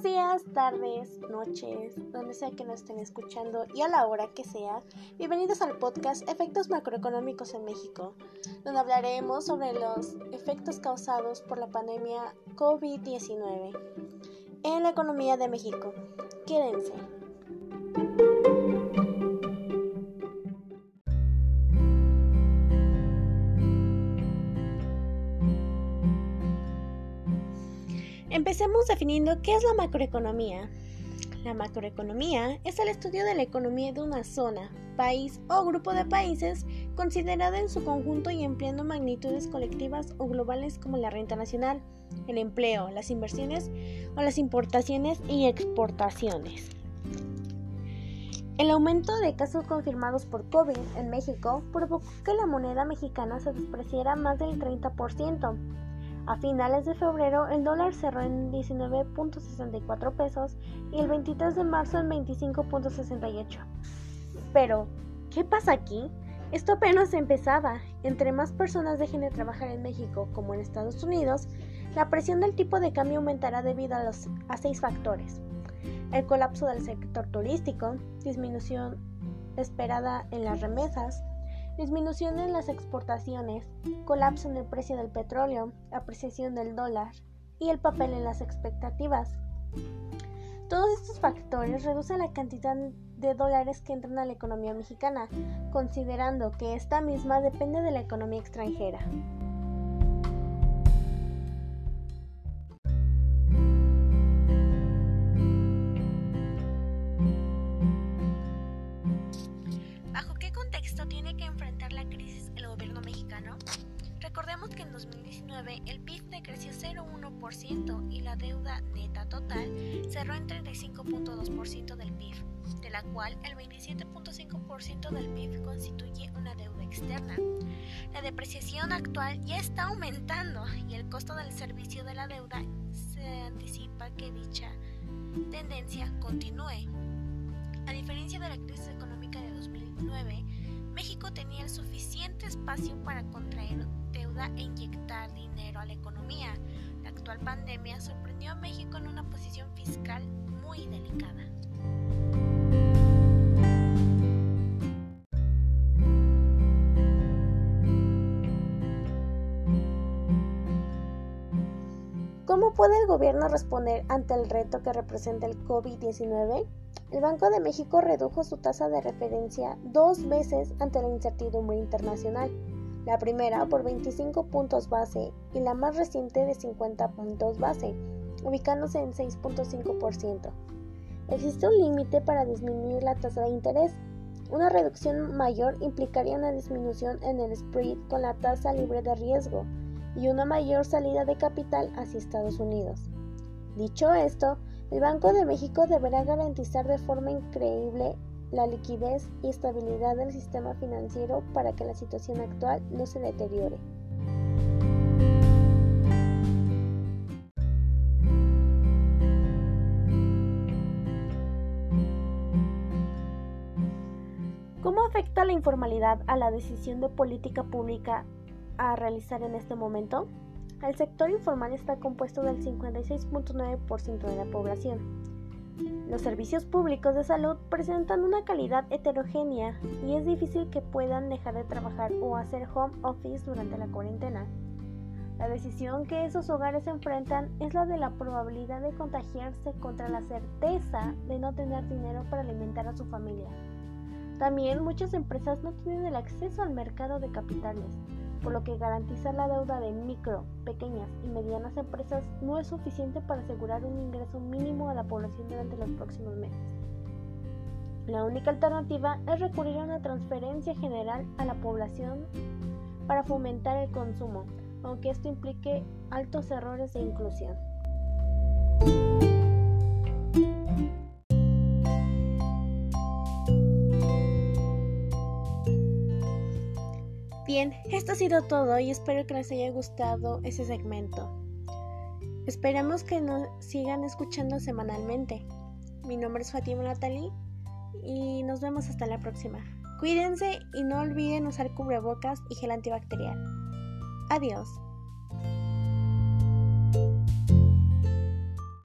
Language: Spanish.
Buenos días, tardes, noches, donde sea que nos estén escuchando y a la hora que sea. Bienvenidos al podcast Efectos Macroeconómicos en México, donde hablaremos sobre los efectos causados por la pandemia COVID-19 en la economía de México. Quédense. Empecemos definiendo qué es la macroeconomía. La macroeconomía es el estudio de la economía de una zona, país o grupo de países considerada en su conjunto y empleando magnitudes colectivas o globales como la renta nacional, el empleo, las inversiones o las importaciones y exportaciones. El aumento de casos confirmados por COVID en México provocó que la moneda mexicana se despreciara más del 30%, a finales de febrero el dólar cerró en 19.64 pesos y el 23 de marzo en 25.68. Pero, ¿qué pasa aquí? Esto apenas empezaba. Entre más personas dejen de trabajar en México como en Estados Unidos, la presión del tipo de cambio aumentará debido a, los, a seis factores. El colapso del sector turístico, disminución esperada en las remesas, disminución en las exportaciones, colapso en el precio del petróleo, apreciación del dólar y el papel en las expectativas. Todos estos factores reducen la cantidad de dólares que entran a la economía mexicana, considerando que esta misma depende de la economía extranjera. Recordemos que en 2019 el PIB decreció 0,1% y la deuda neta total cerró en 35.2% del PIB, de la cual el 27.5% del PIB constituye una deuda externa. La depreciación actual ya está aumentando y el costo del servicio de la deuda se anticipa que dicha tendencia continúe. A diferencia de la crisis económica de 2009, México tenía suficiente espacio para contraer e inyectar dinero a la economía. La actual pandemia sorprendió a México en una posición fiscal muy delicada. ¿Cómo puede el gobierno responder ante el reto que representa el COVID-19? El Banco de México redujo su tasa de referencia dos veces ante la incertidumbre internacional la primera por 25 puntos base y la más reciente de 50 puntos base, ubicándose en 6.5%. Existe un límite para disminuir la tasa de interés. Una reducción mayor implicaría una disminución en el spread con la tasa libre de riesgo y una mayor salida de capital hacia Estados Unidos. Dicho esto, el Banco de México deberá garantizar de forma increíble la liquidez y estabilidad del sistema financiero para que la situación actual no se deteriore. ¿Cómo afecta la informalidad a la decisión de política pública a realizar en este momento? El sector informal está compuesto del 56.9% de la población los servicios públicos de salud presentan una calidad heterogénea y es difícil que puedan dejar de trabajar o hacer home office durante la cuarentena. La decisión que esos hogares enfrentan es la de la probabilidad de contagiarse contra la certeza de no tener dinero para alimentar a su familia. También muchas empresas no tienen el acceso al mercado de capitales, por lo que garantizar la deuda de micro, pequeñas y medianas empresas no es suficiente para asegurar un ingreso mínimo a la población durante los próximos meses. La única alternativa es recurrir a una transferencia general a la población para fomentar el consumo, aunque esto implique altos errores de inclusión. Esto ha sido todo y espero que les haya gustado ese segmento. Esperamos que nos sigan escuchando semanalmente. Mi nombre es Fatima Natali y nos vemos hasta la próxima. Cuídense y no olviden usar cubrebocas y gel antibacterial. Adiós.